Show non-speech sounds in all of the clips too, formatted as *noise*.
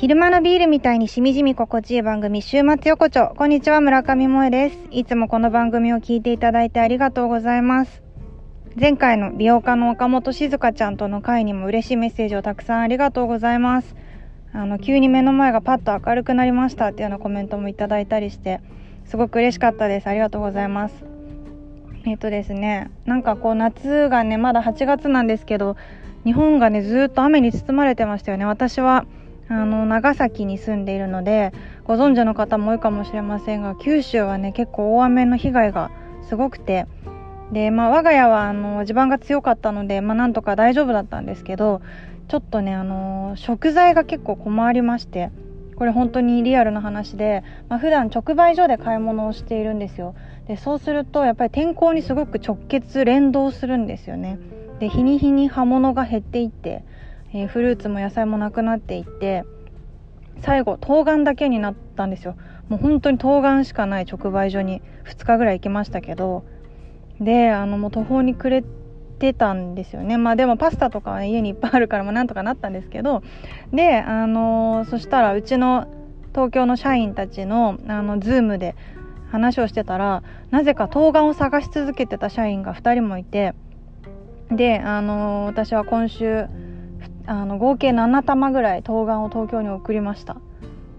昼間のビールみたいにしみじみ心地いい番組、週末横丁。こんにちは、村上萌です。いつもこの番組を聞いていただいてありがとうございます。前回の美容家の岡本静香ちゃんとの会にも嬉しいメッセージをたくさんありがとうございます。あの、急に目の前がパッと明るくなりましたっていうようなコメントもいただいたりして、すごく嬉しかったです。ありがとうございます。えっ、とですね、なんかこう夏がね、まだ8月なんですけど、日本がね、ずっと雨に包まれてましたよね。私はあの長崎に住んでいるのでご存知の方も多いかもしれませんが九州はね結構大雨の被害がすごくてで、まあ、我が家はあの地盤が強かったので、まあ、なんとか大丈夫だったんですけどちょっとねあの食材が結構困りましてこれ本当にリアルな話で、まあ、普段直売所で買い物をしているんですよ。でそうするとやっぱり天候にすごく直結連動するんですよね。で日に日に葉物が減っていってえー、フルーツも野菜もなくなっていって最後冬瓜だけになったんですよ。もう本当に冬瓜しかない直売所に2日ぐらい行きましたけどであのもう途方に暮れてたんですよね。まあでもパスタとかは、ね、家にいっぱいあるからまあなんとかなったんですけどであの、そしたらうちの東京の社員たちのあのズームで話をしてたらなぜか冬瓜を探し続けてた社員が2人もいてであの、私は今週あの合計7玉ぐらい冬瓜を東京に送りました。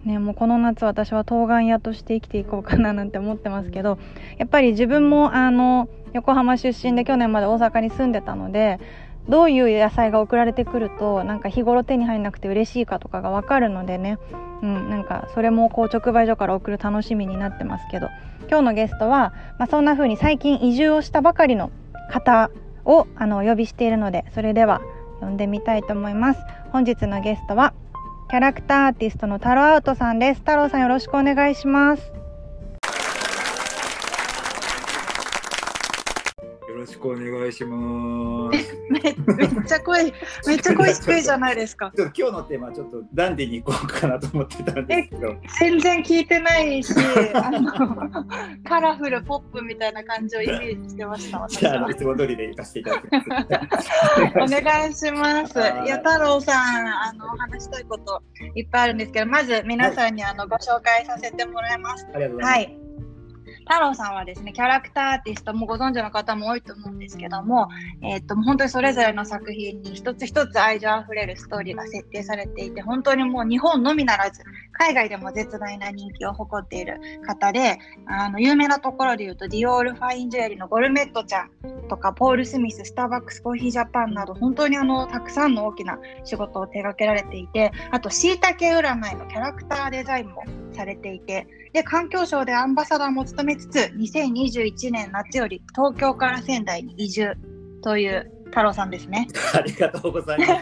ねもうこの夏私は冬瓜屋として生きていこうかななんて思ってますけどやっぱり自分もあの横浜出身で去年まで大阪に住んでたのでどういう野菜が送られてくるとなんか日頃手に入んなくて嬉しいかとかが分かるのでね、うん、なんかそれもこう直売所から送る楽しみになってますけど。今日のゲストは、まあ、そんな風に最近移住をしたばかりの方をあのお呼びしているのでそれでは呼んでみたいと思います。本日のゲストはキャラクターアーティストのタロアウトさんです。太郎さんよろしくお願いします。ろしくお願いします。*laughs* めめっちゃ声、めっちゃ声低いじゃないですか。*laughs* ちょっと今日のテーマちょっとダンディに行こうかなと思ってたんですけど。全然聞いてないし、あのカラフルポップみたいな感じをイメージしてました。*laughs* じゃあいつも通りで行かせていただきます。お願いします。いや太郎さん、あの話したいこといっぱいあるんですけど、まず皆さんにあのご紹介させてもらいます。ありがとうございます。はい太郎さんはですねキャラクターアーティストもご存知の方も多いと思うんですけども、えー、っと本当にそれぞれの作品に一つ一つ愛情あふれるストーリーが設定されていて本当にもう日本のみならず海外でも絶大な人気を誇っている方であの有名なところで言うとディオールファインジュエリーのゴルメットちゃんとかポール・スミススターバックスコーヒージャパンなど本当にあのたくさんの大きな仕事を手掛けられていてあとしいたけ占いのキャラクターデザインもされていてで環境省でアンバサダーも務めつつ2021年夏より東京から仙台に移住という太郎さんですね。*laughs* ありがとうございます。*laughs*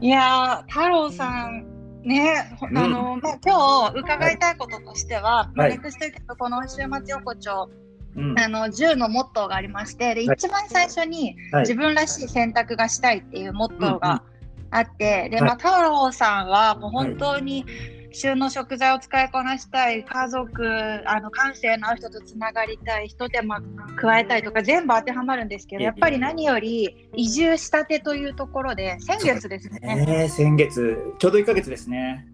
いや太郎さんね、あの、まあ、今日伺いたいこととしては、はい、ネクストこの週末横丁、うん、あの10のモットーがありましてで、一番最初に、自分らしい選択がしたいっていうモットーがあって、で、まあ、太郎さんはもう本当に、旬の食材を使いこなしたい家族あの感性のある人とつながりたい一手間加えたいとか全部当てはまるんですけどやっぱり何より移住したてというところで先月ですね。ね先月ちょうど1か月ですね。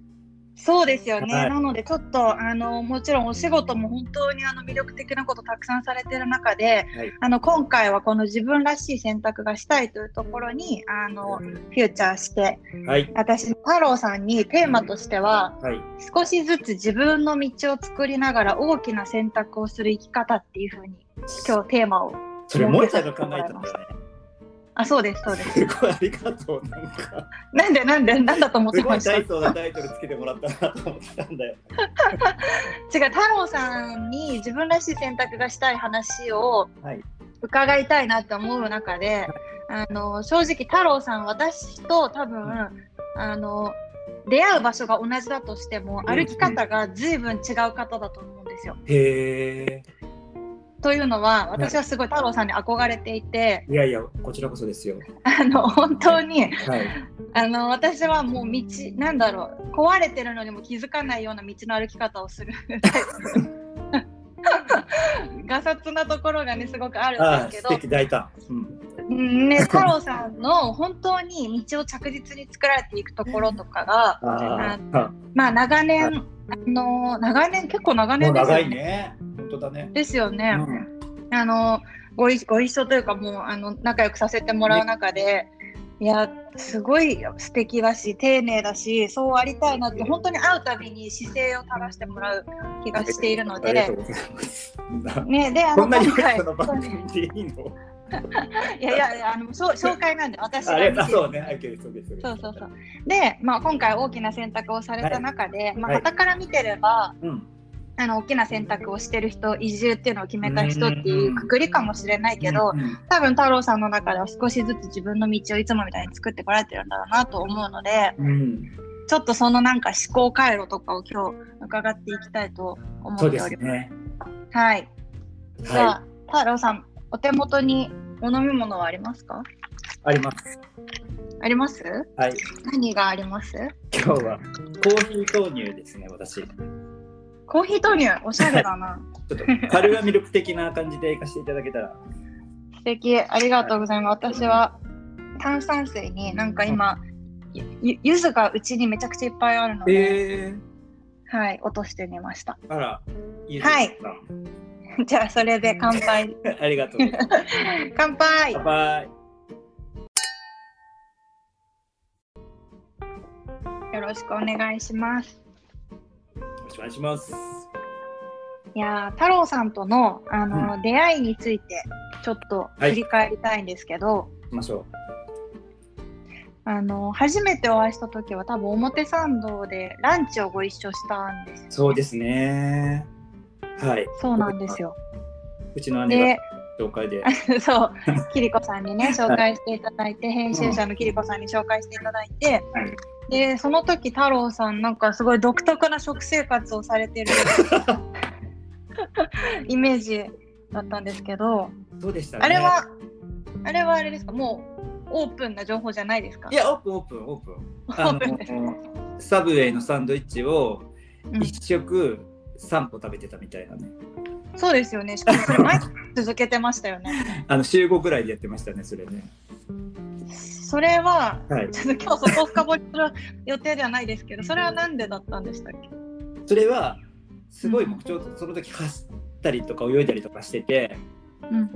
そうですよね、はい、なのでちょっとあのもちろんお仕事も本当にあの魅力的なことたくさんされてる中で、はい、あの今回はこの自分らしい選択がしたいというところにあの、フューチャーして、はい、私太郎さんにテーマとしては、少しずつ自分の道を作りながら大きな選択をする生き方っていうふうに今日テーマをそれ萌えちゃんが考えたんですね。あ、そうです、そうです。すごいありがとう。なんか。なんで、なんで、なんだと思ってました？すごいタイトルつけてもらったなと思ってたんだよ。*laughs* 違う、太郎さんに自分らしい選択がしたい話を伺いたいなって思う中で、はい、あの正直太郎さん、私と多分、うん、あの出会う場所が同じだとしても、歩き方がずいぶん違う方だと思うんですよ。へえ。というのは私はすごい太郎さんに憧れていて、いやいやこちらこそですよ。あの本当に、はい、あの私はもう道なんだろう壊れてるのにも気づかないような道の歩き方をする。がさつなところがねすごくあるんですけど。大胆、うん、うんね、太郎さんの本当に道を着実に作られていくところとかが、ああまあ長年、あの長年結構長年ですよね。いね。本当だね。ですよね。うんあのごいご一緒というかもうあの仲良くさせてもらう中で、いやすごい素敵だし丁寧だしそうありたいなって本当に会うたびに姿勢を正してもらう気がしているので。ね、であの今回この番組でいいの？*laughs* いやいやあの紹介なんで私あれが見てるそうね。はい、そう。そうそう。で、まあ、今回大きな選択をされた中で、まあ、はい傍から見てれば、うん。あの大きな選択をしてる人移住っていうのを決めた人っていうくくりかもしれないけど、うん多分太郎さんの中では少しずつ自分の道をいつもみたいに作ってこられてるんだろうなと思うのでうん。ちょっとそのなんか思考回路とかを今日伺っていきたいと思っております。すね。はい。じゃあ、は太郎さんお手元にお飲み物はありますか？い。あります。あります？はい。何があります？今日はコーヒー豆乳ですね、私。ちコーヒー豆乳おしゃれだな。*laughs* ょっとカルアミルク的な感じでいかせていただけたら。素敵ありがとうございます。私は炭酸水になんか今ゆゆずがうちにめちゃくちゃいっぱいあるので、えー、はい落としてみました。あら、いいですか。はい *laughs* じゃあそれで乾杯 *laughs* ありがとうございます。乾杯乾杯。よろしくお願いします。よろしくお願いします。いやー太郎さんとのあの、出会いについてちょっと振り返りたいんですけど、行きましょあの初めてお会いした時は多分表参道でランチをご一緒したんですよう。そうですね。はい。そうなんですよ。うちの姉紹介で。*laughs* そう、キリコさんにね、紹介していただいて、編集者のキリコさんに紹介していただいて、はいで、その時太郎さん、なんかすごい独特な食生活をされてる *laughs* イメージだったんですけど、そうでした？ね。あれは、あれはあれですか、もうオープンな情報じゃないですか？いや、オープン、オープン、オープン。あの、サブウェイのサンドイッチをうん一食3個食べてたみたいなね。そうですよね、しかもそれ毎日続けてましたよね。*laughs* あの週5ぐらいでやってましたね、それね。それは、はい。ちょっと今日そこを深掘りする予定ではないですけど、それはなんでだったんでしたっけ？それは、すごい僕ちょうどその時走ったりとか泳いだりとかしてて、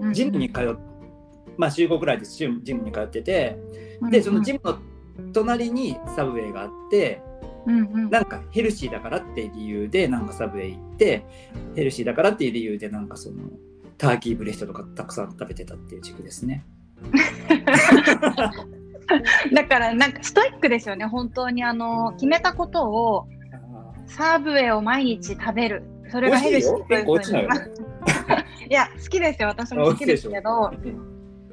うんジムに通っまあ週5ぐらいでジムジムに通ってて、で、そのジムの隣にサブウェイがあって、うんうん。なんかヘルシーだからっていう理由でなんかサブウェイ行ってヘルシーだからっていう理由でなんかそのターキーブレストとかたくさん食べてたっていう時期ですね。*laughs* *laughs* だからなんかストイックですよね本当にあの決めたことをサーブウェイを毎日食べる。それがヘルシーという結構落ちないや好きですよ私も好きですけど、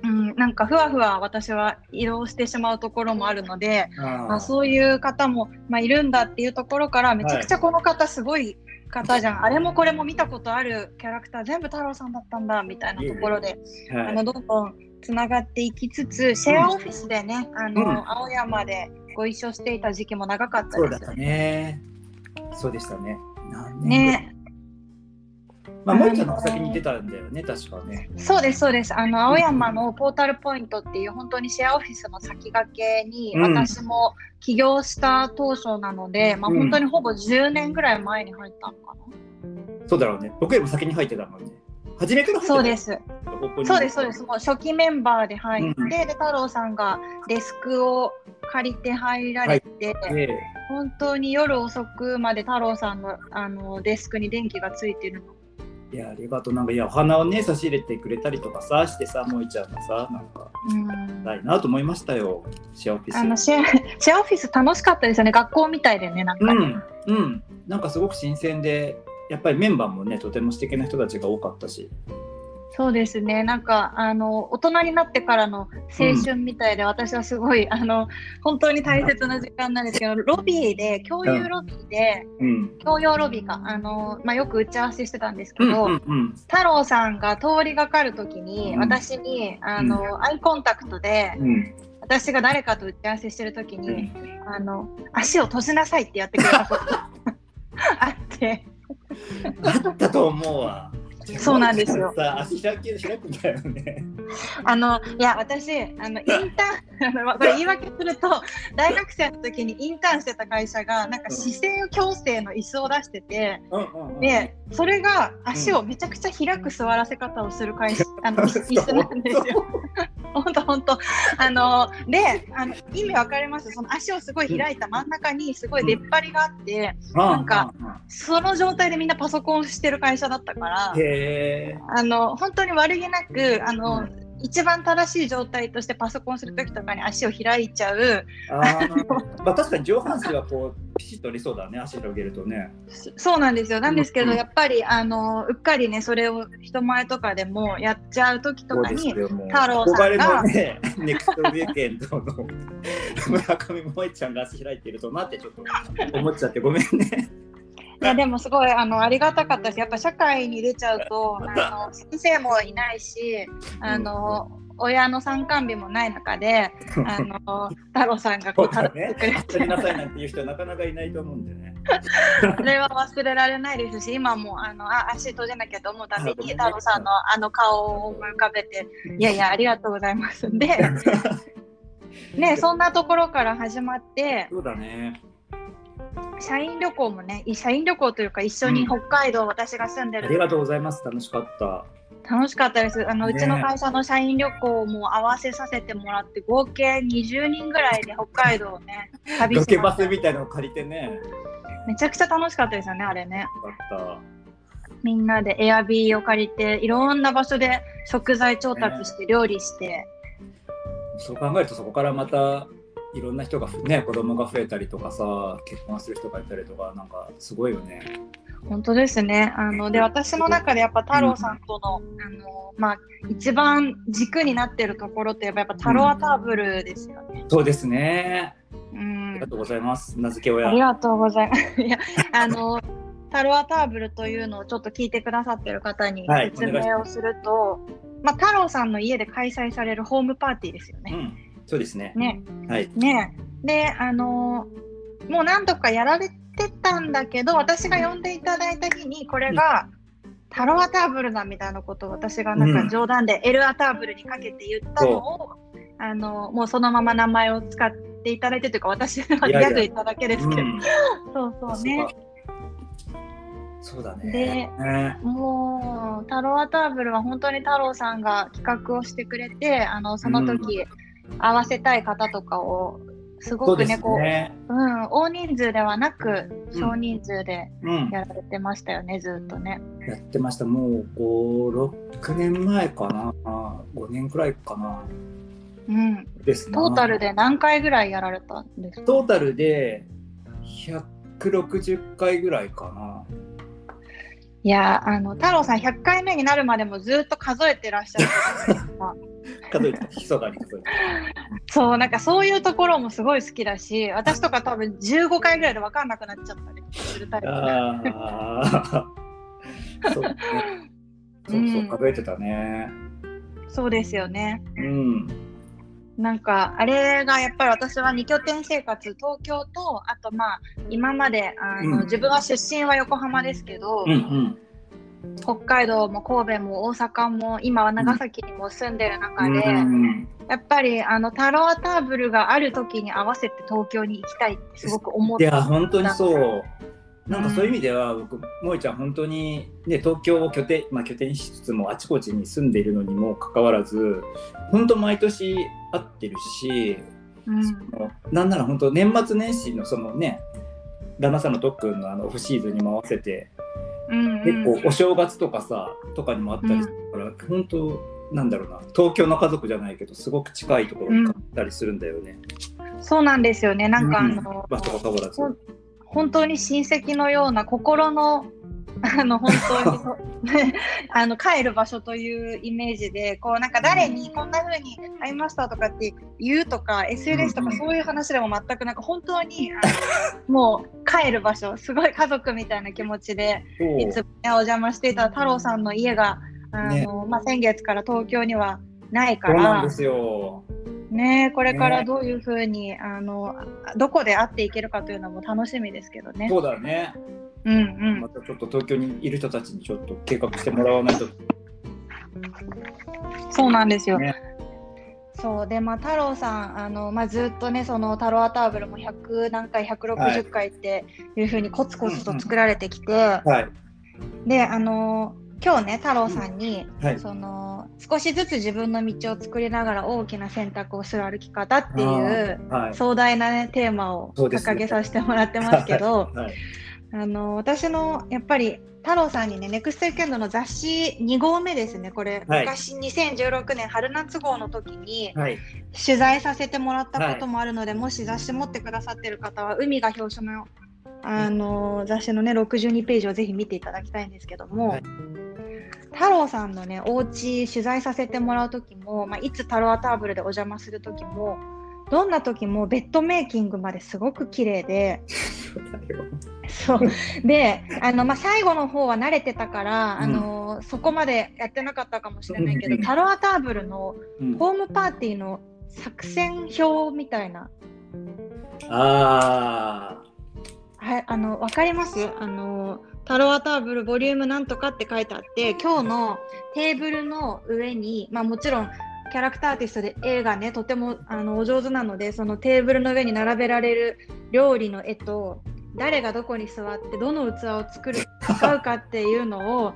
うん、なんかふわふわ私は移動してしまうところもあるのであそういう方も、まあ、いるんだっていうところからめちゃくちゃこの方すごい方じゃん、あれもこれも見たことあるキャラクター全部太郎さんだったんだみたいなところであのどんどんつながっていきつつシェアオフィスでね、あのうん青山でご一緒していた時期も長かったですよね。そうでしたね。ね。まあ、もうちょっと先に出たんだよね、確かね。そうですそうですあの青山のポータルポイントっていう本当にシェアオフィスの先駆けにうん私も起業した当初なので、まあうん本当にほぼ10年ぐらい前に入ったのかな、そうだろうね。僕よりも先に入ってたもんね。初めからそうです。そうですそうです。もう初期メンバーで入って、うん。で太郎さんがデスクを借りて入られて、で本当に夜遅くまで太郎さんのあのデスクに電気がついてるの。いや、ありがとう。なんか、いや、お花をね、差し入れてくれたりとかさ、してさ、萌ちゃんがさ、なんか、うん。ないなと思いましたよ。シェアオフィス。あのシェアシェアオフィス楽しかったですよね。学校みたいでねなんか、うん、うん。なんかすごく新鮮で、やっぱりメンバーもね、とても素敵な人たちが多かったし。そうですねなんかあの大人になってからの青春みたいで、私はすごいあの本当に大切な時間なんですけどロビーで共有ロビーで、うん。共用ロビーかあの、まあ、よく打ち合わせしてたんですけうん、ど、うん、うん。太郎さんが通りがかるときに、うん私にあの、アイコンタクトでうん。私が誰かと打ち合わせしてるときに、うんあの足を閉じなさいってやってくれたことがあってあったと思うわ。そうなんですよ。*laughs* さ、足開き開くんだよね。あのいや私あのインターン *laughs* あのこれ言い訳すると大学生の時にインターンしてた会社がなんか姿勢矯正の椅子を出してて、うんうんうん、でそれが足をめちゃくちゃ開く座らせ方をする会社、*laughs* あの椅子なんですよ。本当本当。あのであの意味わかります？その足をすごい開いた真ん中にすごい出っ張りがあって、なんかその状態でみんなパソコンしてる会社だったからへあの本当に悪気なくあの、一番正しい状態としてパソコンする時とかに足を開いちゃう。ーあー。*laughs* まあ確かに上半身はこうピシッとありそうだね足広げるとね。そそうなんですよ。なんですけど、うん。やっぱりあのうっかりねそれを人前とかでもやっちゃう時とかに太郎さんがね *laughs* ネクストウィークエンドの *laughs* 村上萌ちゃんが足開いてるとなってちょっと思っちゃってごめんねいやでもすごいあのありがたかったしやっぱ社会に出ちゃうとあの先生もいないしあの、親の参観日もない中であの太郎さんがこう立ってくれやりなさいなんて。いう人はなかなかいないと思うんでねそれは忘れられないですし今もあのあ足閉じなきゃと思うたびに太郎さんのあの顔を思い浮かべていやいやありがとうございます。で *laughs* ねそんなところから始まってそうだね社員旅行もねい社員旅行というか一緒に北海道、私が住んでる。ありがとうございます。楽しかった。楽しかったです。あの、ねうちの会社の社員旅行も合わせさせてもらって合計20人ぐらいで北海道をね *laughs* 旅しましたバスみたいなのを借りてね。めちゃくちゃ楽しかったですよねあれね。よかっみんなでエアビーを借りていろんな場所で食材調達して料理して、たそう考えるとそこからまたいろんな人がね子供が増えたりとかさ結婚する人がいたりとかなんかすごいよね。本当ですね。あので私の中でやっぱ太郎さんとの,、あのまあ、一番軸になってるところといえばやっぱタロアターブルですよね。そうですね。うん。ありがとうございます名付け親。ありがとうございます。*laughs* いや、あの、タロアターブルというのをちょっと聞いてくださってる方にはい説明をすると、まあ、太郎さんの家で開催されるホームパーティーですよね。うんそうですね。ね。はい。ね。で、あの、もう何度かやられてたんだけど、私が呼んでいただいた日に、これが、タロアターブルだみたいなことを私がなんか冗談でエルアターブルにかけて言ったのを、あのもうそのまま名前を使っていただいてというか私のギャグいただけですけど、うん。そうそうね。そうだね。でね。もう、タロアターブルは本当に太郎さんが企画をしてくれて、あのその時、合わせたい方とかを、すごくね、こね。う、うん、大人数ではなく、うん少人数でうん。やられてましたよね、ずっとね。やってました。もう5、6年前かな。5年くらいかな。うん。ですね。トータルで何回ぐらいやられたんですか？トータルで160回ぐらいかな。いや、あの、太郎さん100回目になるまでもずっと数えてらっしゃるじゃないですか。*laughs* 数えてた、ひそかに数えてそう、なんかそういうところもすごい好きだし、私とか多分15回ぐらいで分かんなくなっちゃったりするタイプた。ああ。そうね。*laughs* そうそう、うん数えてたね。そうですよね。うん。なんか、あれがやっぱり私は2拠点生活、東京と、あとまあ、今まで、あの、うん自分は出身は横浜ですけど、うんうん。北海道も神戸も大阪も、今は長崎にも住んでる中で、うんやっぱりあのタロアターブルがある時に合わせて東京に行きたいってすごく思っていや、本当にそう。なんかそういう意味では、僕、萌ちゃん、本当に、ね、東京を拠点、まあ、拠点しつつも、あちこちに住んでいるのにもかかわらず、本当、毎年会ってるし、うん。なんなら本当、年末年始のそのね、旦那さんの特訓のあのオフシーズンにも合わせて、うんうん。結構お正月とかさ、とかにもあったりするから、本当、なんだろうな、東京の家族じゃないけど、すごく近いところに買ったりするんだよね。そうなんですよね。なんかあうん。の、場所が変わらず。本当に親戚のような心のあの本当にそ *laughs* あの帰る場所というイメージでこうなんか誰にこんな風に会いましたとかって言うとか SNS とかうんそういう話でも全くなんか本当に *laughs* もう帰る場所すごい家族みたいな気持ちでいつもねお邪魔していた太郎さんの家があの、まあ、先月から東京にはないからそうなんですよ。ねこれからどういうふうに、あのどこで会っていけるかというのも楽しみですけどね。そうだね。うんうんまたちょっと東京にいる人たちにちょっと計画してもらわないと。そうなんですよ。ねそうでまあ太郎さんあの、まあ、ずっとねその太郎アターブルも100何回160回っていうふうにコツコツと作られてきて、はい。であの今日ね太郎さんに、はい。その少しずつ自分の道を作りながら大きな選択をする歩き方っていうはい。壮大な、ね、テーマを掲げさせてもらってますけど、はい。あの私のやっぱり太郎さんにね、ネクストウィーンドの雑誌2号目ですね、これ、はい。昔2016年春夏号の時にはい。取材させてもらったこともあるので、もし雑誌持ってくださってる方は、海が表紙のあの雑誌のね、62ページをぜひ見ていただきたいんですけども、はい。太郎さんのね、お家取材させてもらう時も、まあ、いつ太郎アターブルでお邪魔する時も、どんな時もベッドメイキングまですごく綺麗で、そうであの、まあ、最後の方は慣れてたから、あのそこまでやってなかったかもしれないけど、うん。タロアターブルのうん、ホームパーティーの作戦表みたいな、あはい、あの分かります？あのタロアターブルボリュームなんとかって書いてあって今日のテーブルの上に、まあ、もちろんキャラクターアーティストで絵がねとてもあのお上手なのでそのテーブルの上に並べられる料理の絵と誰がどこに座ってどの器を作る使うかっていうのを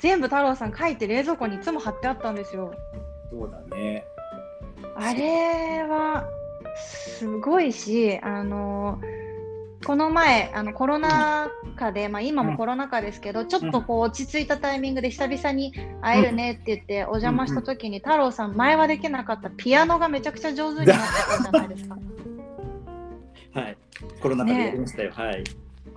全部太郎さん書いて冷蔵庫にいつも貼ってあったんですよ。あ、そうだね。あれはすごいし、あのこの前あのコロナ禍で、まあ、今もコロナ禍ですけど、ちょっとこう落ち着いたタイミングで久々に会えるねって言ってお邪魔した時に、太郎さん前はできなかったピアノがめちゃくちゃ上手になってたじゃないですか。*laughs* はい。コロナ禍でやりましたよ。はい。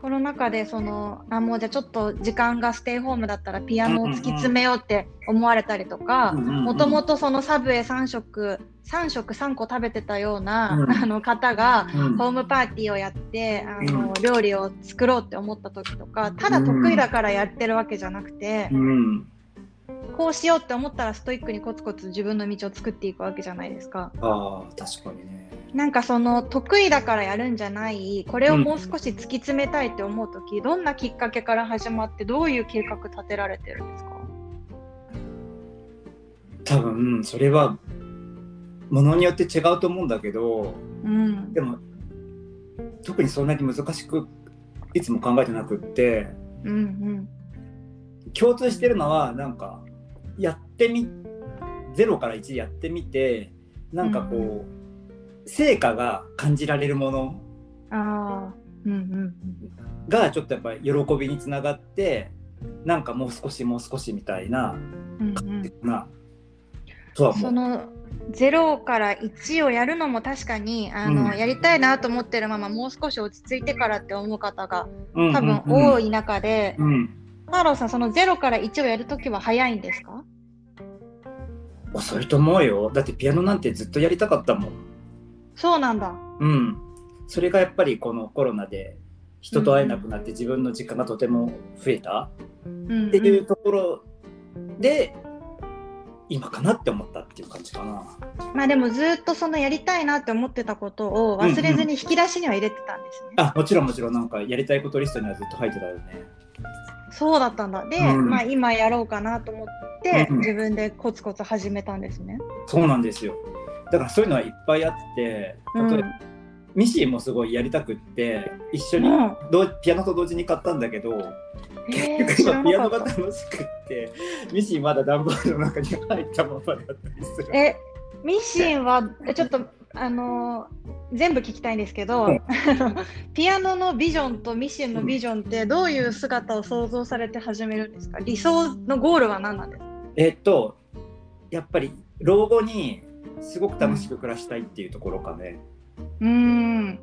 コロナ禍でそのあもうじゃあちょっと時間がステイホームだったらピアノを突き詰めようって思われたりとかもともと、とそのサブウェイ3食3食3個食べてたような、うんあの方がうんホームパーティーをやってあの、うん料理を作ろうって思った時とかただ得意だからやってるわけじゃなくて、うん。こうしようって思ったらストイックにコツコツ自分の道を作っていくわけじゃないですか。ああ、確かにね。なんかその得意だからやるんじゃないこれをもう少し突き詰めたいって思う時、どんなきっかけから始まってどういう計画立てられてるんですか？多分、それは、ものによって違うと思うんだけど、うん。でも、特にそんなに難しく、いつも考えてなくって、うんうん。共通してるのは、なんか、やってみ、0から1でやってみて、なんかこう、成果が感じられるものああうんうんがちょっとやっぱり喜びにつながってなんかもう少しもう少しみたいなうんうん。うんなう。その0から1をやるのも確かにあの、うん。やりたいなと思ってるままもう少し落ち着いてからって思う方がうん多分多い中で、うん。うん太郎さんその0から1をやるときは早いんですか？遅いと思うよ。だってピアノなんてずっとやりたかったもん。そうなんだ。うん、それがやっぱりこのコロナで人と会えなくなって自分の時間がとても増えたうんうんっていうところで今かなって思ったっていう感じかな。まあでもずっとそのやりたいなって思ってたことを忘れずに引き出しには入れてたんですね。あもちろんもちろんなんかやりたいことリストにはずっと入ってたよね。そうだったんだ。で、うんまあ今やろうかなと思って、うん自分でコツコツ始めたんですね。そうなんですよ。だからそういうのはいっぱいあってうん例えば、ミシンもすごいやりたくって一緒にうん。どうピアノと同時に買ったんだけどえー、結局今ピアノ。が楽しくってミシンまだ段ボールの中に入ったままだったりする。え、ミシンはえちょっとあのー全部聞きたいんですけど、うん。*laughs* ピアノのビジョンとミシンのビジョンってどういう姿を想像されて始めるんですか？理想のゴールは何なんですか？えっとやっぱり老後にすごく楽しく暮らしたいっていうところかね、うーん。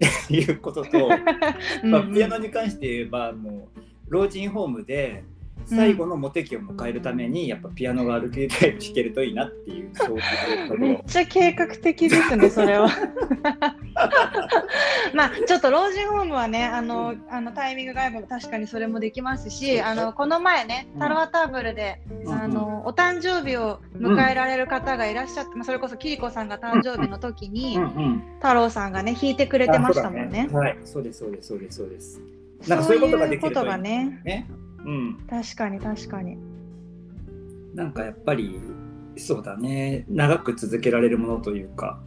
*laughs* いうことと、*laughs* うん。まあ、ピアノに関して言えばもう老人ホームで最後のモテ期を迎えるためにやっぱピアノが歩けたり弾けるといいなっていうそういうところ。めっちゃ計画的ですね、それは。*laughs* まあ、ちょっと老人ホームはね、あの、あのタイミングが合えば確かにそれもできますし、あの、この前ね、タロアターブルで、あの、お誕生日を迎えられる方がいらっしゃって、まあ、それこそキリコさんが誕生日の時に、うんうん。太郎さんがね、弾いてくれてましたもんね。あ。そうだはい。そうですそうですそうです。そうですなんかそういうことができるそういうことといいがね。ね。うん。確かに確かに。なんかやっぱりそうだね。長く続けられるものというか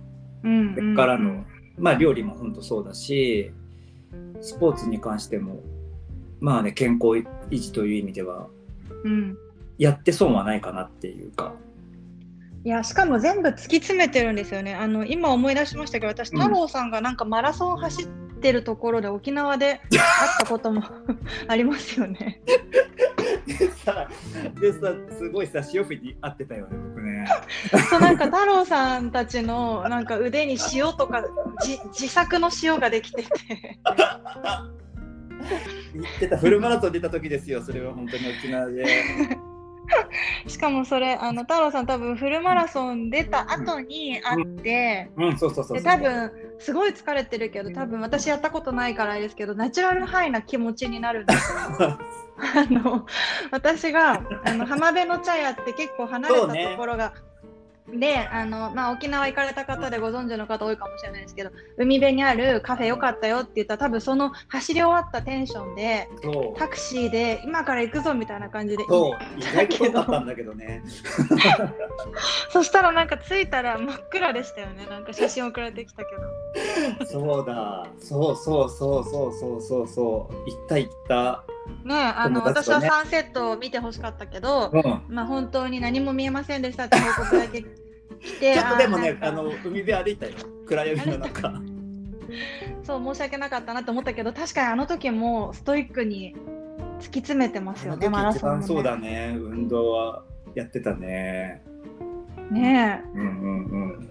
うんこれからの、まあ料理も本当そうだしスポーツに関してもまあね健康維持という意味ではうん。やって損はないかなっていうか。いやしかも全部突き詰めてるんですよね。あの今思い出しましたけど私うん。太郎さんがなんかマラソン走ってるところで沖縄で会ったことも *laughs* ありますよね。でさでさすごいさ塩振に合ってたよね僕ね。そうなんか太郎さんたちのなんか腕に塩とかじ自作の塩ができてて。言ってたフルマラソン出た時ですよそれは本当に沖縄で *laughs* しかもそれあの太郎さん多分フルマラソン出た後に会って、うんそうそうそうそう。で多分すごい疲れてるけど多分私やったことないからあれですけどナチュラルハイな気持ちになるんですよ。*laughs* あの私があの浜辺の茶屋って結構離れたところが、であの、まあ、沖縄行かれた方でご存知の方多いかもしれないですけど海辺にあるカフェよかったよって言ったら多分その走り終わったテンションでタクシーで今から行くぞみたいな感じでそう。意外と遠かったんだけどね。*laughs* そしたらなんか着いたら真っ暗でしたよね。なんか写真送られてきたけど。そうだ。そうそうそうそうそうそうそう。行った行ったねあの、ね。はサンセットを見てほしかったけど、うん。まあ本当に何も見えませんでしたって報告だけ来てちょっとでもねあの海辺歩いたよ。暗闇の中。そう申し訳なかったなと思ったけど確かにあの時もストイックに突き詰めてますよねマラソンも、ね、番そうだね。運動はやってたね。ね。うんうんうん。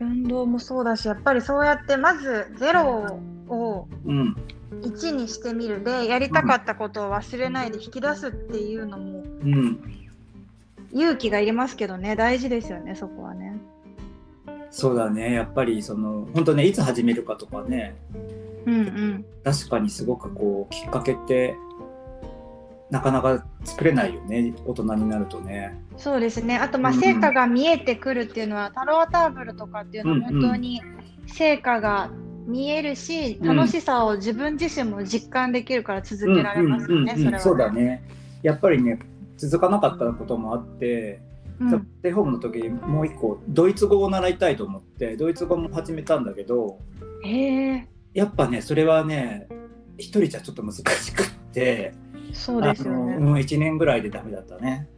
え運動もそうだしやっぱりそうやってまずゼロをうん1にしてみるでやりたかったことを忘れないで引き出すっていうのもうん勇気がいりますけどね。大事ですよねそこはね。そうだね。やっぱりその本当ねいつ始めるかとかね。うんうん。確かにすごくこうきっかけってなかなか作れないよね大人になるとね。そうですね。あとまあうん成果が見えてくるっていうのは、タロアターブルとかっていうのは本当に成果が見えるし、うん楽しさを自分自身も実感できるから続けられますよね、それはね。そうだねやっぱりね続かなかったこともあってうんステイホームの時にもう一個ドイツ語を習いたいと思ってドイツ語も始めたんだけどやっぱねそれはね一人じゃちょっと難しくってそうですよね。あのうん、1年ぐらいでダメだったね。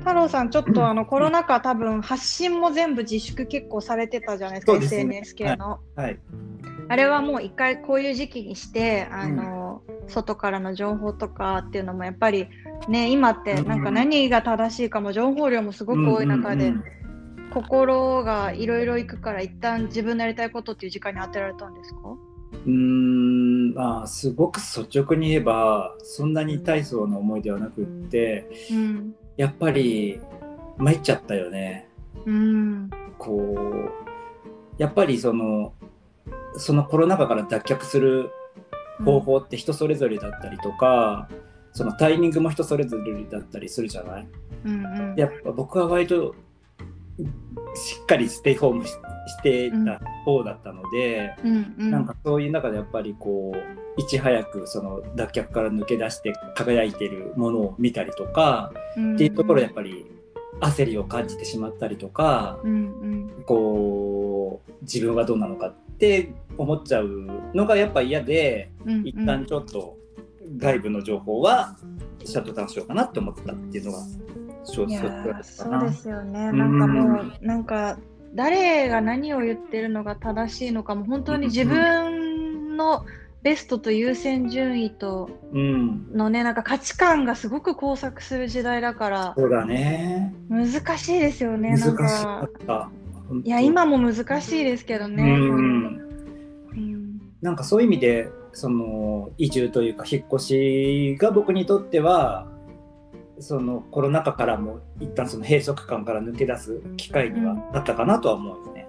太郎さん、ちょっとあのコロナ禍、多分発信も全部自粛結構されてたじゃないですか、すね。SNS 系の。はい、あれはもう一回こういう時期にして、あの外からの情報とかっていうのもやっぱりね、今ってなんか何が正しいかも情報量もすごく多い中で、うんうんうん。心がいろいろいくから一旦自分のやりたいことっていう時間に当てられたんですか？うーんまあすごく率直に言えばそんなに大層な思いではなくってうん。やっぱり参っちゃったよね。うん。こうやっぱりそのそのコロナ禍から脱却する方法って人それぞれだったりとか、そのタイミングも人それぞれだったりするじゃない？うんうん。やっぱ僕は割としっかりステイホームししてた方だったので、うんうん。なんかそういう中でやっぱりこういち早くその脱却から抜け出して輝いてるものを見たりとか、うんっていうところでやっぱり焦りを感じてしまったりとか、うんうん。こう自分はどうなのかって思っちゃうのがやっぱ嫌で、うんうん一旦ちょっと外部の情報はシャットダウンしようかなって思ったっていうのが正い直やーそうだった。そうですよね。なんかもう、なんか誰が何を言ってるのが正しいのかも本当に自分のベストと優先順位とうん、のねなんか価値観がすごく交錯する時代だからそうだね。難しいですよね。難なんしかいや今も難しいですけどね。うんうんなんかそういう意味でその移住というか引っ越しが僕にとってはそのコロナ禍からも一旦その閉塞感から抜け出す機会にはなったかなとは思うんですね。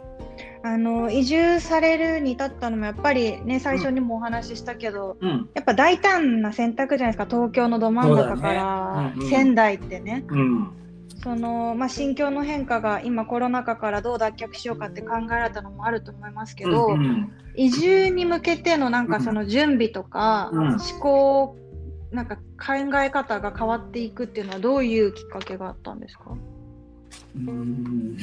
あの移住されるに至ったのもやっぱりね最初にもお話ししたけど、うん、やっぱ大胆な選択じゃないですか東京のど真ん中から仙台ってね。うん、その、まあ、心境の変化が今コロナ禍からどう脱却しようかって考えられたのもあると思いますけど、うんうん。移住に向けてのなんかその準備とか、うん。思考なんか考え方が変わっていくっていうのはどういうきっかけがあったんですか？うん。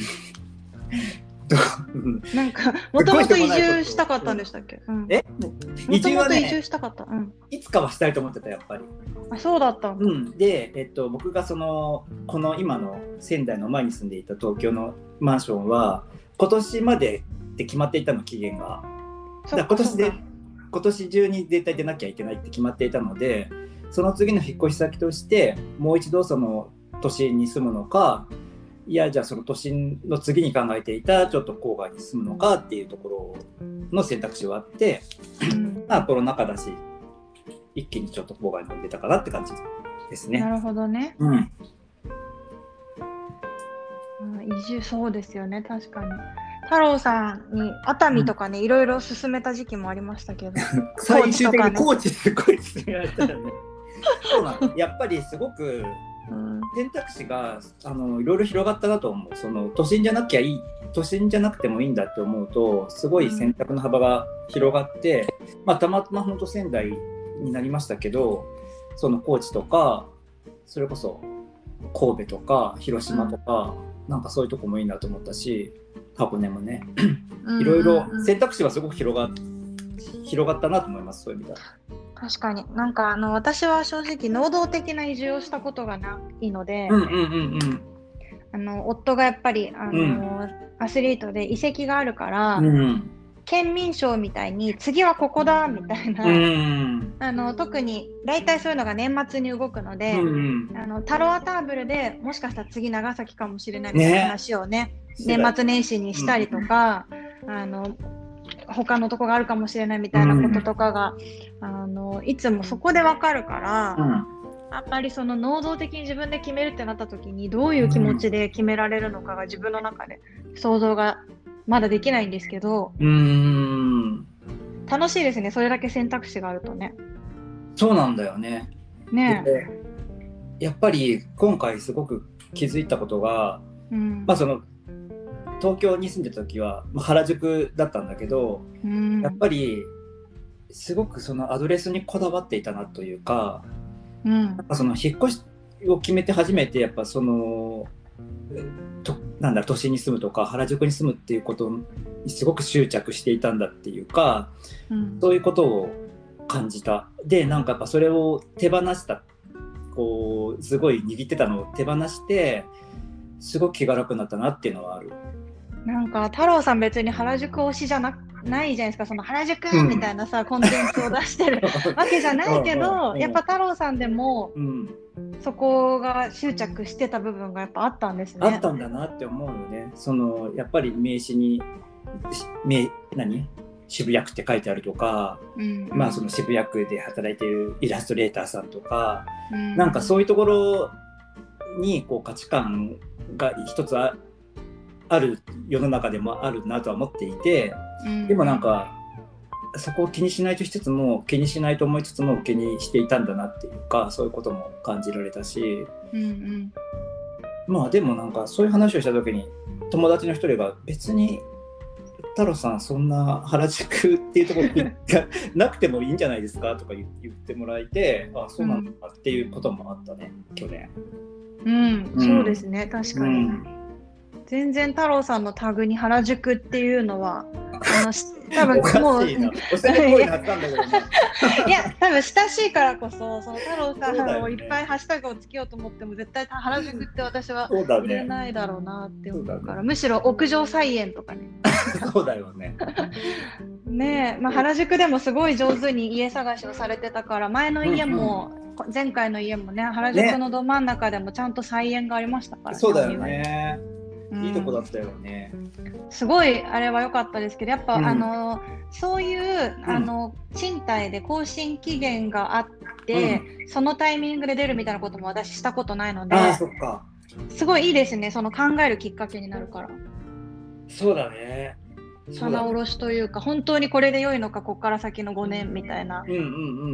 *laughs* なんか *laughs* もと。もと移住したかったんでしたっけ、うん、え？も移住はともと移住ねしたかった、うん、いつかはしたいと思ってたやっぱり。あそうだったうん、で、えっと、僕がそのこの今の仙台の前に住んでいた東京のマンションは今年までって決まっていたの期限が。そだ今年で今年中に絶対出なきゃいけないって決まっていたのでその次の引っ越し先としてもう一度その都心に住むのかいやじゃあその都心の次に考えていたちょっと郊外に住むのかっていうところの選択肢はあってうん。まあコロナ禍だし一気にちょっと郊外に出たかなって感じですね。なるほどね、うん。うん、移住そうですよね。確かに。太郎さんに熱海とかね、いろいろ勧めた時期もありましたけど。*laughs* 最終的にココーチすごい勧められたよね。そうなの。やっぱりすごくうん選択肢があのいろいろ広がったなと思う。その都心じゃなきゃいい都心じゃなくてもいいんだって思うとすごい選択の幅が広がって、まあ、たまたま本当仙台になりましたけどその高知とかそれこそ神戸とか広島とか、なんかそういうとこもいいなと思ったし箱根もね。いろいろうん。うん選択肢はすごく広が広がったなと思いますそういう意味では。確かに。なんかあの私は正直能動的な移住をしたことがないので、うんうんうんうん。あの夫がやっぱりあの、アスリートで遺跡があるから、うん県民賞みたいに次はここだみたいな、うんあの特に大体そういうのが年末に動くので、うんあのタロアターブルでもしかしたら次長崎かもしれないみたいなね。話をね年末年始にしたりとか、あの他のとこがあるかもしれないみたいなこととかが、あのいつもそこでわかるから、うん。あんまりその能動的に自分で決めるってなった時にどういう気持ちで決められるのかが自分の中で想像がまだできないんですけどうーん。楽しいですね。それだけ選択肢があるとね。そうなんだよね。ね。でやっぱり今回すごく気づいたことが、うん。まあ、その東京に住んでた時は、まあ、原宿だったんだけどうんやっぱりすごくそのアドレスにこだわっていたなというかうんやっぱその引っ越しを決めて初めてやっぱそのとなんだ都心に住むとか原宿に住むっていうことにすごく執着していたんだっていうかうんそういうことを感じた。で、なんかやっぱそれを手放した、こう、すごい握ってたのを手放して、すごく気が楽になったなっていうのはある。なんか太郎さん別に原宿推しじゃなないじゃないですか。その原宿うん。みたいなさ、コンテンツを出してる *laughs* わけじゃないけうんうんうん。どやっぱ太郎さんでもうん、そこが執着してた部分がやっぱあったんですね。あったんだなって思うよね。その、やっぱり名刺に、し名、何？渋谷区って書いてあるとか、うん。まあその渋谷区で働いているイラストレーターさんとか、うん。なんかそういうところにこう価値観が一つあある世の中でもあるなとは思っていて、うん。でもなんかそこを気にしないとしつつも気にしないと思いつつも気にしていたんだなっていうかそういうことも感じられたし。うんうん。まあでもなんかそういう話をした時に友達の一人が別に太郎さんそんな原宿っていうところがなくてもいいんじゃないですかとか言言ってもらえてあそうなんだっていうこともあったね去年。うん。うん。そうですね。確かに、うん全然太郎さんのタグに原宿っていうのはあのし多お分かもうしい *laughs* や多分親しいからこそその太郎さんをいっぱいハッシュタグをつけようと思っても絶対原宿って私はそうだ入れね。ないだろうなって思うから、そうだむしろ屋上菜園とかねそうだよね。ねえ、まあ、原宿でもすごい上手に家探しをされてたから前の家も、前回の家もね原宿のど真ん中でもちゃんと菜園がありましたから、そうだよね。うんいいとこだったよね。すごいあれは良かったですけどやっぱ、うんあのそういうあの賃貸で更新期限があって、そのタイミングで出るみたいなことも私したことないのでああ、そっか。すごいいいですねその考えるきっかけになるからそうだね。棚卸しというか本当にこれで良いのかここから先の5年みたいな。うんうんう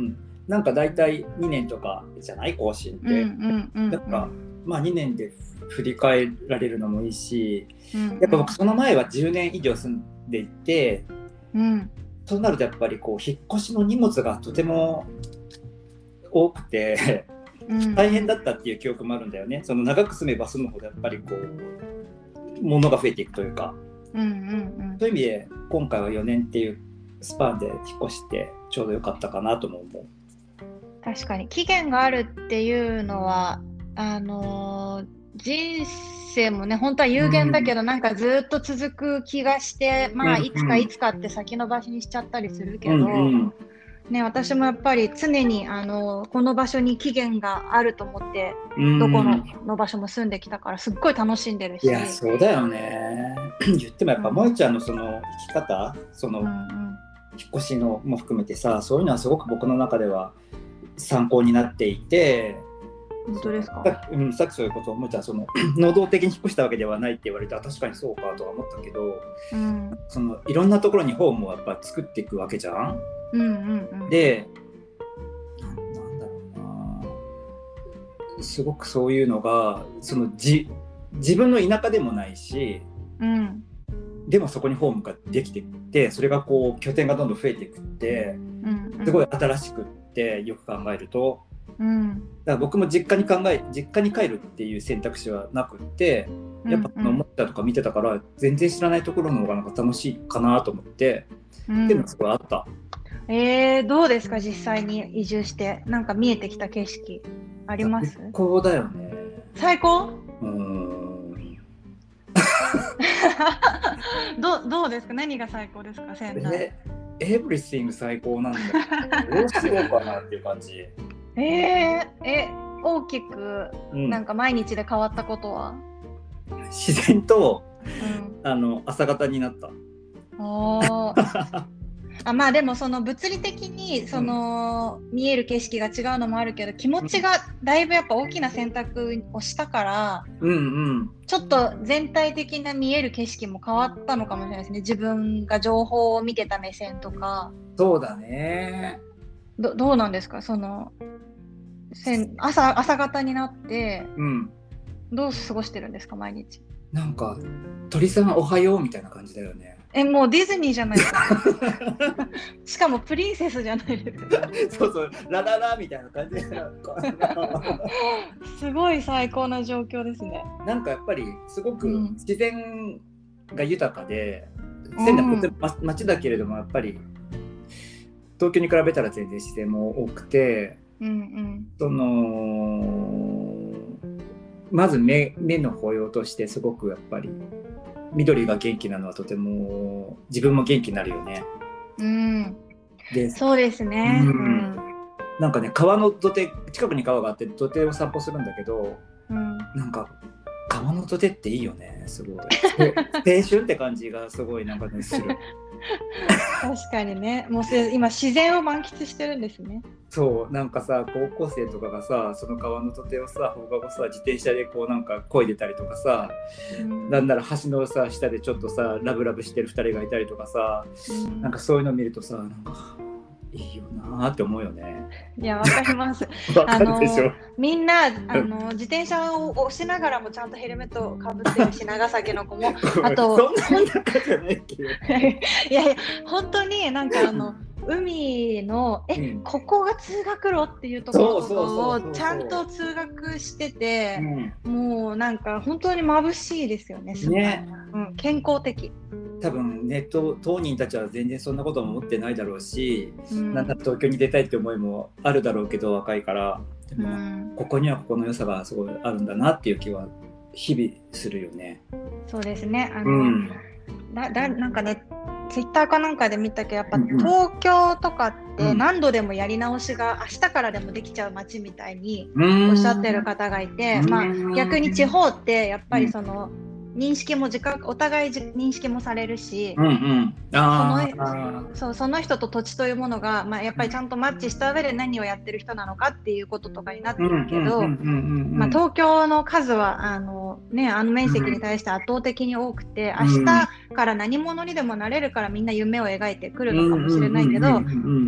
ん。なんか大体2年とかじゃない更新って。うんうんうんうんだからまあ2年で振り返られるのもいいしうんやっぱ僕その前は10年以上住んでいてうん。そうなるとやっぱりこう引っ越しの荷物がとても多くてうん。大変だったっていう記憶もあるんだよね。その長く住めば住むほどやっぱりこう物が増えていくというか。うんうんそういう意味で今回は4年っていうスパンで引っ越してちょうど良かったかなとも思う。確かに。期限があるっていうのはあのー人生もね本当は有限だけど、なんかずっと続く気がしてまあうんいつかいつかって先延ばしにしちゃったりするけど、うんうん。ね私もやっぱり常にあのこの場所に期限があると思ってうん。どこのの場所も住んできたからすっごい楽しんでるし。いやそうだよね。*clears throat* 言ってもやっぱうん。萌ちゃんのその生き方そのうんうん。引っ越しのも含めてさそういうのはすごく僕の中では参考になっていて本当ですか？さっき,、うん、さっきそういうことを萌ちゃんその *clears throat* 能動的に引っ越したわけではないって言われたら確かにそうかとは思ったけどうん。そのいろんなところにホームをやっぱ作っていくわけじゃん？うんうんうん。でなんだろうな。すごくそういうのがそのじ自分の田舎でもないしうん。でもそこにホームができていってそれがこう拠点がどんどん増えていくってうんうん。すごい新しくってよく考えるとうん。だから僕も実家に考え実家に帰るっていう選択肢はなくってやっぱ思ったとか見てたから全然知らないところの方がなんか楽しいかなと思って、うん。っていうのがすごいあった。えー、どうですか実際に移住して。なんか見えてきた景色あります？最高だよね。最高？うーん。*laughs* どどうですか？何が最高ですか？仙台。え、エブリシング最高なんだよ。どうしようかなっていう感じ。えー、え大きくうん。なんか毎日で変わったことは、自然とうん、あの朝方になった。あまあでもその物理的にその、見える景色が違うのもあるけど気持ちがだいぶやっぱ大きな選択をしたからうんうん。ちょっと全体的な見える景色も変わったのかもしれないですね。自分が情報を見てた目線とか。そうだね。どどうなんですか？そのせん朝朝方になってうん。どう過ごしてるんですか？毎日。なんか鳥さんおはようみたいな感じだよね。えもうディズニーじゃないですか。*laughs* しかもプリンセスじゃないですか。*laughs* そうそう、ラララみたいな感じすごい最高な状況ですね。なんかやっぱりすごくうん。自然が豊かで、うん。仙台とてもま街だけれどもやっぱり東京に比べたら全然自然も多くてうんそのまず目目の保養としてすごくやっぱり緑が元気なのはとても自分も元気になるよね。うん。うんでそうですね。ううん。んなんかね川の土手近くに川があって土手を散歩するんだけどうん。なんか川の土手っていいよねすごい。*laughs* え青春って感じがすごいなんかねする。確かにね。もうせ今自然を満喫してるんですね。そうなんかさ高校生とかがさその川の土手をさ放課後さ自転車でこうなんか漕いでたりとかさうん。なんなら橋のさ下でちょっとさラブラブしてる2人がいたりとかさうん。なんかそういうの見るとさなんかいいよなーって思うよね。いやわかります *laughs* わかるでしょ、みんなあの自転車を押しながらもちゃんとヘルメットをかぶってるし長崎の子もあと *laughs* そんなに仲じゃないけど。*laughs* いやいや本当になんかあの海のえ、うん。ここが通学路っていうところをちゃんと通学しててうん。もうなんか本当に眩しいですよねね。うん、健康的、多分ネット当人たちは全然そんなことも思ってないだろうし、うん。なんだ東京に出たいって思いもあるだろうけど若いから。でうも、ん、ここにはここの良さがすごいあるんだなっていう気は日々するよね。そうですね。あの、うん、だだなんかねツイッターかなんかで見たけどやっぱうんうん。東京とかってうん。何度でもやり直しが明日からでもできちゃう街みたいにおおっしゃってる方がいて、まあ、逆に地方ってやっぱりその認識も自覚お互いじ認識もされるし、うんうん、あそのあそうその人と土地というものが、まあ、やっぱりちゃんとマッチした上で何をやってる人なのかっていうこととかになってるけど、まあ、東京の数はあの,、ね、あの面積に対して圧倒的に多くて、うん。明日から何者にでもなれるからみんな夢を描いてくるのかもしれないけど、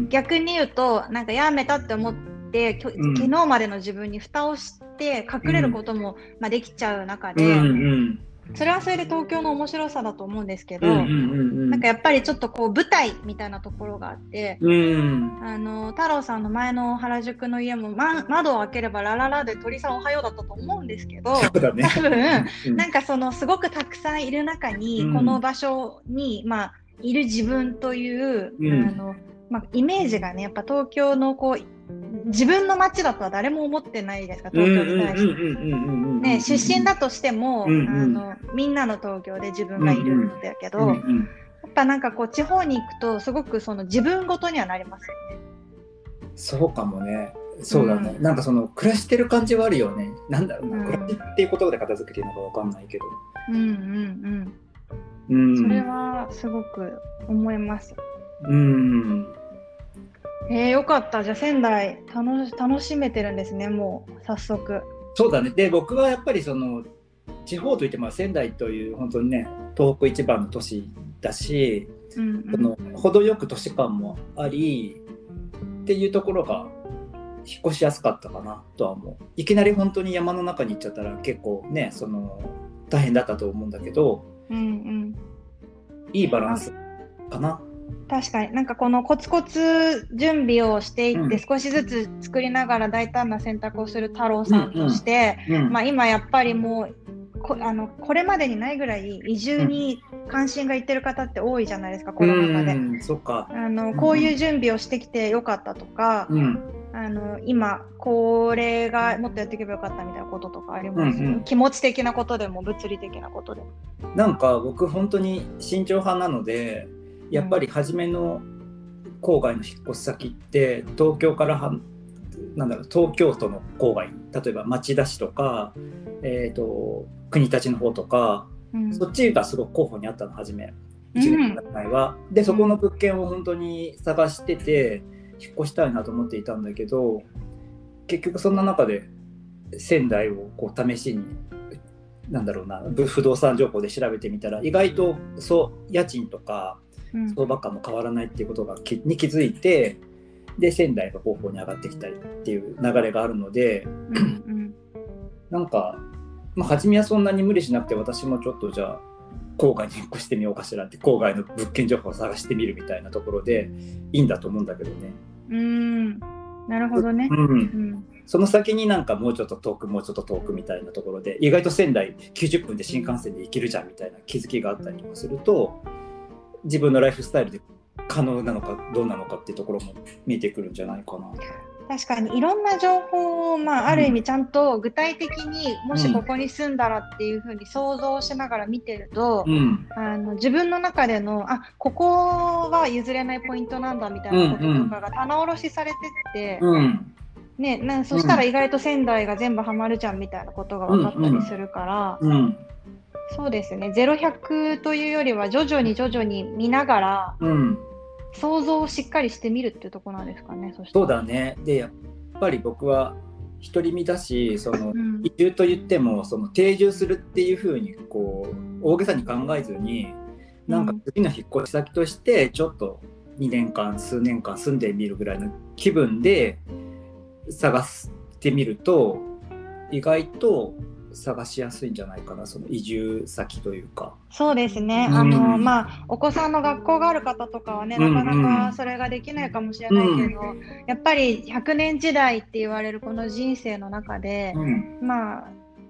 逆に言うとなんかやめたって思っって、きょうん。昨日までの自分に蓋をして隠れることも、まあ、できちゃう中うんで、うんそれはそれで東京の面白さだと思うんですけど、うんうんうんなんかやっぱりちょっとこう舞台みたいなところがあって、うん。あの太郎さんの前の原宿の家も、ま、窓を開ければラララで鳥さんおはようだったと思うんですけどね。多分うん。なんかそのすごくたくさんいる中に、うん。この場所に、まあ、いる自分という、うん。あのまあ、イメージがねやっぱ東京のこう自分の街だとは誰も思ってないですか東京に対して。ね、出身だとしても、うんうんあのみんなの東京で自分がいるんだけど、うんうんやっぱなんかこう地方に行くとすごくその自分ごとにはなりますよね。そうかもね。そうだね、うんなんかその暮らしてる感じはあるよね。なんだろうな、うん暮らしっていう言葉で片付けていいのかわかんないけど。うんうんううん。ん。それはすごく思います。うん。えー、よかった。じゃあ仙台楽し楽しめてるんですね、もう早速。そうだね。で、僕はやっぱりその地方といっても仙台という本当にね、東北一番の都市だし、うんその程よく都市感もありっていうところが引っ越しやすかったかなとは思う。いきなり本当に山の中に行っちゃったら結構ね、その大変だったと思うんだけど、うんうん。いいバランスかな。確かに。なんかこのコツコツ準備をしていって、うん。少しずつ作りながら大胆な選択をする太郎さんとして、うんまあ、今やっぱりもうこあのこれまでにないぐらい移住に関心がいってる方って多いじゃないですか、コロナ禍で。うん、そっか。あのこういう準備をしてきてよかったとか、うん。あの今これがもっとやっていけばよかったみたいなこととかあります、うんうん。気持ち的なことでも物理的なことでも。なんか僕本当に慎重派なのでやっぱり初めの郊外の引っ越し先って東京からはなんだろう東京都の郊外例えば町田市とか、えー、と国立の方とかうんそっちがすごく候補にあったの初めうん1年前は。でそこの物件を本当に探してて引っ越したいなと思っていたんだけど結局そんな中で仙台をこう試しになんだろうなぶ不動産情報で調べてみたら意外とそう家賃とかうん相場感も変わらないっていうことがきに気づいてで仙台が候補に上がってきたりっていう流れがあるのでうんうん。なんか、まあ、初めはそんなに無理しなくて私もちょっとじゃあ郊外に引っ越してみようかしらって郊外の物件情報を探してみるみたいなところでいいんだと思うんだけどね。うん。なるほどね。うん。うん。その先になんかもうちょっと遠くもうちょっと遠くみたいなところで意外と仙台90分で新幹線で行けるじゃんみたいな気づきがあったりもすると自分のライフスタイルで可能なのかどうなのかっていうところも見えてくるんじゃないかな。確かにいろんな情報を、まあ、ある意味ちゃんと具体的にもしここに住んだらっていうふうに想像しながら見てると、うん、あの自分の中でのあここは譲れないポイントなんだみたいなこととかが棚卸しされてって、うん、ね、なそしたら意外と仙台が全部ハマるじゃんみたいなことが分かったりするから、うん、そうですね。0100というよりは徐々に徐々に見ながらうん、想像をしっかりしてみるっていうところなんですかねそそうらだね。でやっぱり僕は独り身だしそのうん。移住と言ってもその定住するっていうふうにこう大げさに考えずになんか次の引っ越し先としてちょっと2年間数年間住んでみるぐらいの気分で探してみると意外と探しやすいんじゃないかなその移住先というか。そうですね、うん。あのまあ、お子さんの学校がある方とかはね、うんなかなかそれができないかもしれないけど、やっぱり100年時代って言われるこの人生の中で、うん。まあ、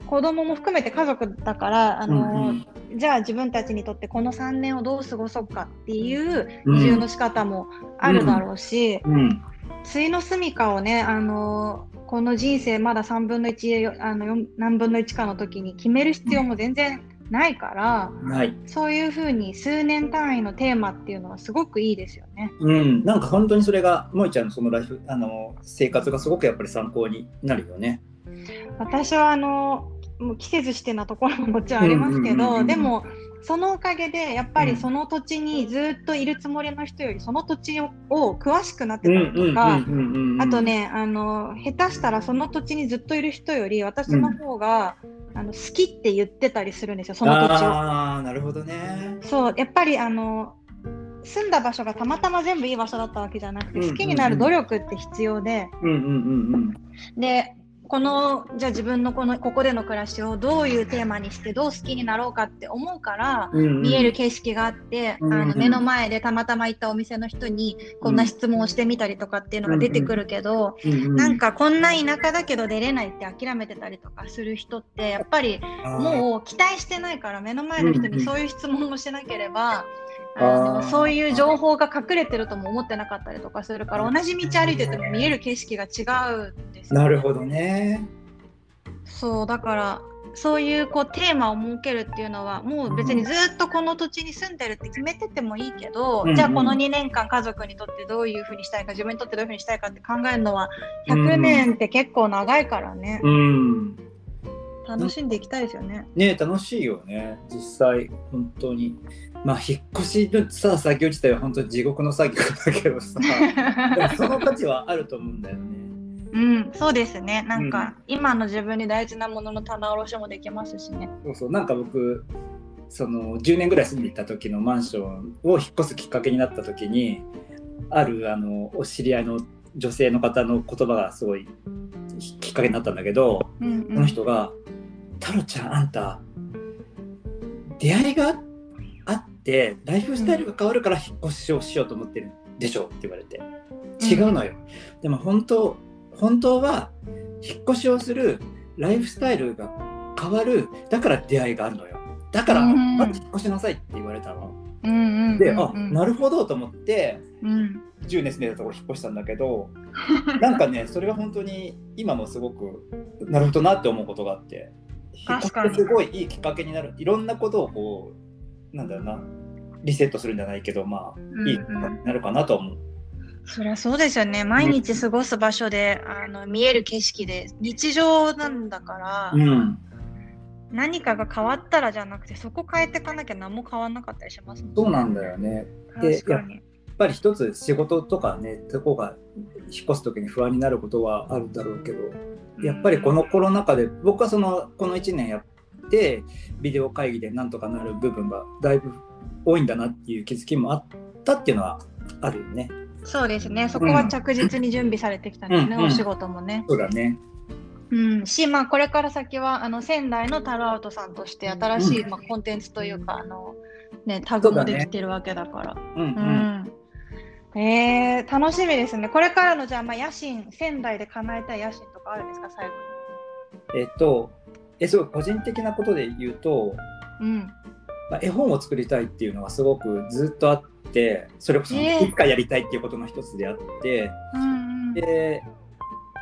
子供も含めて家族だからあの、うんじゃあ自分たちにとってこの3年をどう過ごそうかっていううん。移住の仕方もあるだろうし、うんついの住みかをねあのこの人生まだ3分の1あの4何分の1かの時に決める必要も全然ないから。はいそういうふうに数年単位のテーマっていうのはすごくいいですよね。うん、なんか本当にそれが萌ちゃんのそのライフあの生活がすごくやっぱり参考になるよね。私はあのもう季節してなところももちろんありますけど、でもそのおかげでやっぱうん。りその土地にずっといるつもりの人よりその土地をを詳しくなってたりとか、あと、ねあの下手したらその土地にずっといる人より私の方が、あの好きって言ってたりするんですよその土地を。ああなるほどね。そうやっぱりあの住んだ場所がたまたま全部いい場所だったわけじゃなくて、うんうんうん。好きになる努力って必要で、うんうんうん。でこのじゃあ自分のこのここでの暮らしをどういうテーマにしてどう好きになろうかって思うから、うんうん。見える景色があって、うんうん。あの目の前でたまたま行ったお店の人にこんな質問をしてみたりとかっていうのが出てくるけど、うんうん。なんかこんな田舎だけど出れないって諦めてたりとかする人ってやっぱりもう期待してないから目の前の人にそういう質問をしなければ、あのそういう情報が隠れてるとも思ってなかったりとかするから同じ道歩いてても見える景色が違うんですよなるほどね。そうだからそういうこうテーマを設けるっていうのはもう別にずっとこの土地に住んでるって決めててもいいけど、うんうんじゃあこの2年間家族にとってどういうふうにしたいか自分にとってどういうふうにしたいかって考えるのは100年って結構長いからね、うん。楽しんでいきたいですよね。ね楽しいよね実際本当に。まあ引っ越しのさ作業自体は本当に地獄の作業だけどさ *laughs* でもその価値はあると思うんだよね。うん、そうですね。なんか、今の自分に大事なものの棚卸しもできますしね。そうそうなんか僕その10年ぐらい住んでいた時のマンションを引っ越すきっかけになった時にあるあのお知り合いの女性の方の言葉がすごいきっかけになったんだけど、うん、その人が「太郎ちゃんあんた出会いがあってライフスタイルが変わるから引っ越しをしようと思ってるでしょ」って言われて「違うのよ」でも本当本当は引っ越しをするライフスタイルが変わるだから出会いがあるのよ。だからうん。まず引っ越しなさいって言われたの。うんうんうんうん、で、あなるほどと思ってうん、10年住んでたところ引っ越したんだけど *laughs* なんかねそれが本当に今もすごくなるほどなって思うことがあって。引っ越してすごいいいきっかけになる。いろんなことをこうなんだろうなリセットするんじゃないけどまあうんいいなるかなとは思う。そりゃそうですよね。毎日過ごす場所で、あの見える景色で日常なんだから、うん何かが変わったらじゃなくて、そこ変えていかなきゃ何も変わんなかったりしますもんね。そうなんだよね。で確かに。やっぱり一つ仕事とかねそこが引っ越す時に不安になることはあるんだろうけどやっぱりこのコロナ禍で僕はそのこの1年やってビデオ会議でなんとかなる部分がだいぶ多いんだなっていう気づきもあったっていうのはあるよね。そうですね。そこは着実に準備されてきたんですね、うんお仕事もね。そうだね。うん、し、まあ、これから先はあの仙台のタロアウトさんとして新しい、うんまあ、コンテンツというかあの、ね、タグもできてるわけだから。うんう。うんんえー、楽しみですね。これからのじゃあ、まあ、野心、仙台で叶えたい野心とかあるんですか、最後えっとえすごい個人的なことで言うと、に。うん。まあ、絵本を作りたいっていうのはすごくずっとあってそれこそえーいつかやりたいっていうことの一つであって、うんうんで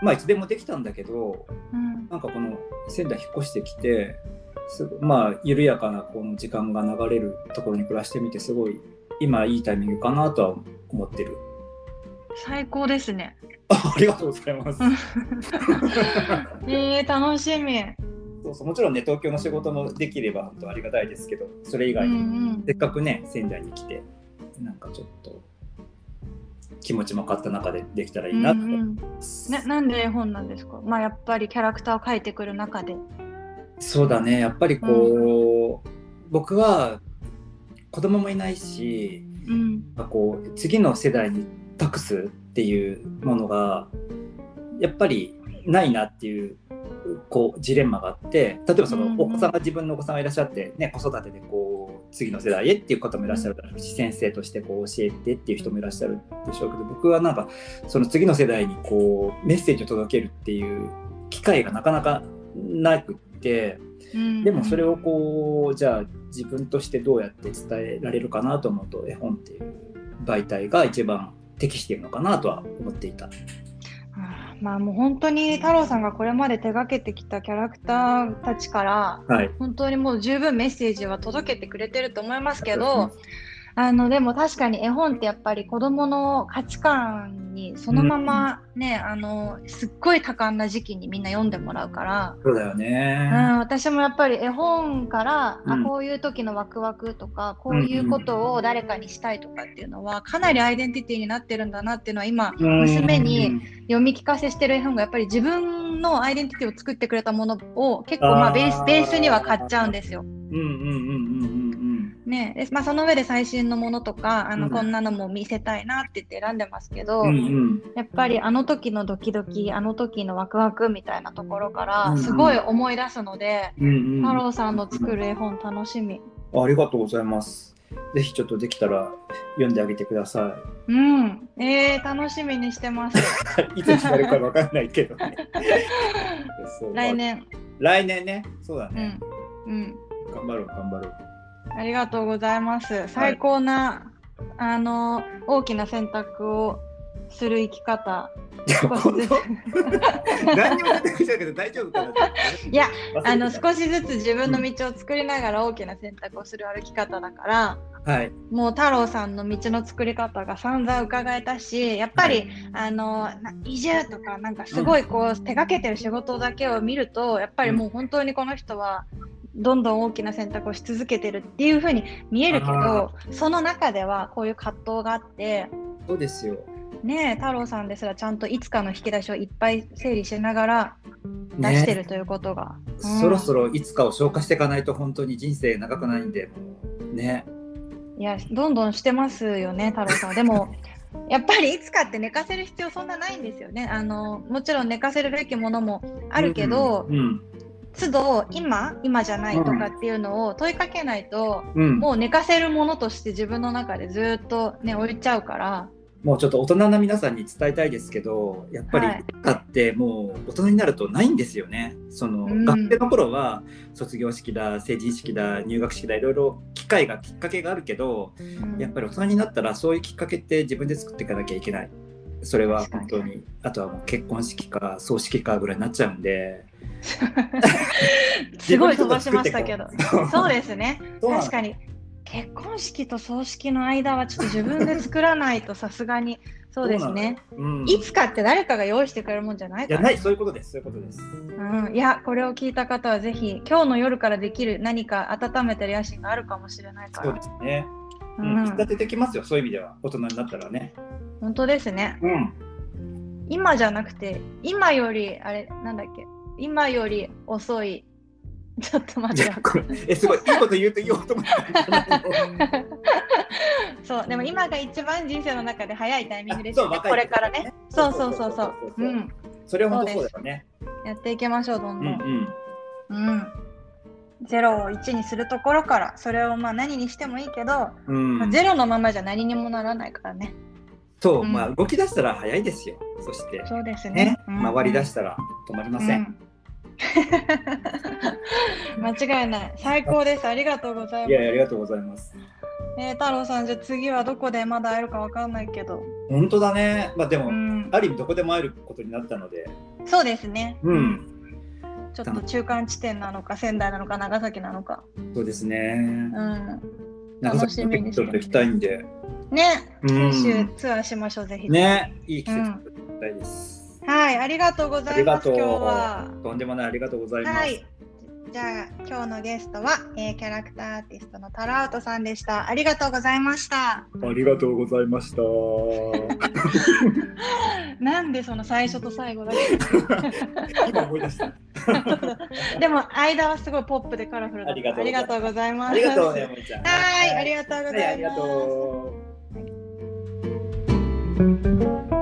まあいつでもできたんだけどうんなんかこの仙台引っ越してきてすごまあ緩やかなこの時間が流れるところに暮らしてみてすごい今いいタイミングかなとは思ってる。最高ですね。あ *laughs* ありがとうございます。*laughs* えー、楽しみ。そうそう。もちろんね東京の仕事もできれば本当ありがたいですけどそれ以外に、うんせっかくね仙台に来てなんかちょっと気持ちも変わった中でできたらいいなとうんうん。ななんで絵本なんですか？まあやっぱりキャラクターを描いてくる中で。そうだね。やっぱりこう、僕は子供もいないしうん。こう次の世代に託すっていうものがやっぱりないなっていうこうジレンマがあって例えばそのお子さんが自分のお子さんがいらっしゃって、ね、子育てでこう次の世代へっていう方もいらっしゃるだろうし先生としてこう教えてっていう人もいらっしゃるでしょうけど僕はなんかその次の世代にこうメッセージを届けるっていう機会がなかなかなくって。うんでもそれをこうじゃあ自分としてどうやって伝えられるかなと思うと絵本っていう媒体が一番適しているのかなとは思っていた。まあもう本当に太郎さんがこれまで手がけてきたキャラクターたちからはい。本当にもう十分メッセージは届けてくれてると思いますけど、あのでも確かに絵本ってやっぱり子どもの価値観にそのままね、あのすっごい多感な時期にみんな読んでもらうから、そうだようね。ん、私もやっぱり絵本から、うん。あこういう時のワクワクとかこういうことを誰かにしたいとかっていうのはかなりアイデンティティになってるんだなっていうのは今娘に読み聞かせしてる絵本がやっぱり自分のアイデンティティを作ってくれたものを結構まあベースベースには買っちゃうんですよ。うんうんうんうんうんうんねでまあ、その上で最新のものとかあの、うんこんなのも見せたいなって言って選んでますけど、うんうんやっぱりあの時のドキドキあの時のワクワクみたいなところかうんうんらすごい思い出すので、うんうん太郎さんの作る絵本楽しみ。ありがとうございます。ぜひちょっとできたら読んであげてくださうん、えー、楽しみにしてます。い。*laughs* いつになるかわかんないけどね。*laughs* 来。年、来年ね。そうだうねん。、うん、頑張ろう頑張ろう。ありがとうございます。最高な、あの大きな選択をする生き方。*laughs* 何にも出てきたけど大丈夫かな。*laughs* いやあの少しずつ自分の道を作りながら大きな選択をする歩き方だから。はい。もう太郎さんの道の作り方が散々伺えたしやっぱり、はいあのな移住とかなんかすごいこう、手掛けてる仕事だけを見るとやっぱりもう本当にこの人はどんどん大きな選択をし続けてるっていう風に見えるけあどその中ではこういう葛藤があってそうですよ。ねえ太郎さんですらちゃんといつかの引き出しをいっぱい整理しながら出してるということが、うん。そろそろいつかを消化していかないと本当に人生長くないんで、ね。いやどんどんしてますよね太郎さんは。でも *laughs* やっぱりいつかって寝かせる必要そんなないんですよね。あのもちろん寝かせるべきものもあるけど、うん。都度今今じゃないとかっていうのを問いかけないと、うん。もう寝かせるものとして自分の中でずっとね置いちゃうからもうちょっと大人な皆さんに伝えたいですけど、やっぱりはい文化ってもう大人になるとないんですよね。その、うん学生の頃は卒業式だ、成人式だ、入学式だ、いろいろ機会がきっかけがあるけど、うんやっぱり大人になったらそういうきっかけって自分で作っていかなきゃいけない。それは本当に、あとはもう結婚式か葬式かぐらいになっちゃうんで。*laughs* すごい飛ばしましたけど。そうですね。確かに。結婚式と葬式の間はちょっと自分で作らないとさすがに。そうですね。うん、いつかって誰かが用意してくれるもんじゃないから。いやないそういうことです。そういうことです。うん、いやこれを聞いた方はぜひ今日の夜からできる何か温めてる野心があるかもしれないかそうらですね。ううん、ん引き立ててきますよそういう意味では。大人になったらね。本当ですね。うん。今じゃなくて今よりあれなんだっけ。今より遅い。ちょっと待って。えすごい。いいこと言うと言おうと思った。そうでも今が一番人生の中で早いタイミングですよね。これからね。そうそうそうそう。うん。それは本当そうだよね。やっていきましょうどんうどん、ん。うん0を1にするところからそれをまあ何にしてもいいけど、うん。うん。まあゼロのままじゃ何にもならないからね。そう、うん。まあ動き出したら早いですよ。そして。そうですね。ね、うん。回り出したら止まりません。うん。*laughs* 間違いない。最高です。ありがとうございます。いやいやありがとうございます。えー太郎さんじゃあ次はどこでまだ会えるかわかんないけど、本当だね。まあでも、うん、ある意味どこでも会えることになったので、そうですね。うん、ちょっと中間地点なのか仙台なのか長崎なのか。そうですね。うん。長崎もちょっと行きたいんで、ね。うん。九州ツアーしましょうぜひね、いい季節行きたいです。はい。ありがとうございます今日は。とんでもないありがとうございます。はいじゃあ今日のゲストは、えーキャラクターアーティストのタラウトさんでしたありがとうございましたありがとうございました。*laughs* なんでその最初と最後だけ？今思い出した。*laughs* でも間はすごいポップでカラフルだったありがとうございますありがとうね、もいちゃん。はいありがとうございますはい、ありがとう。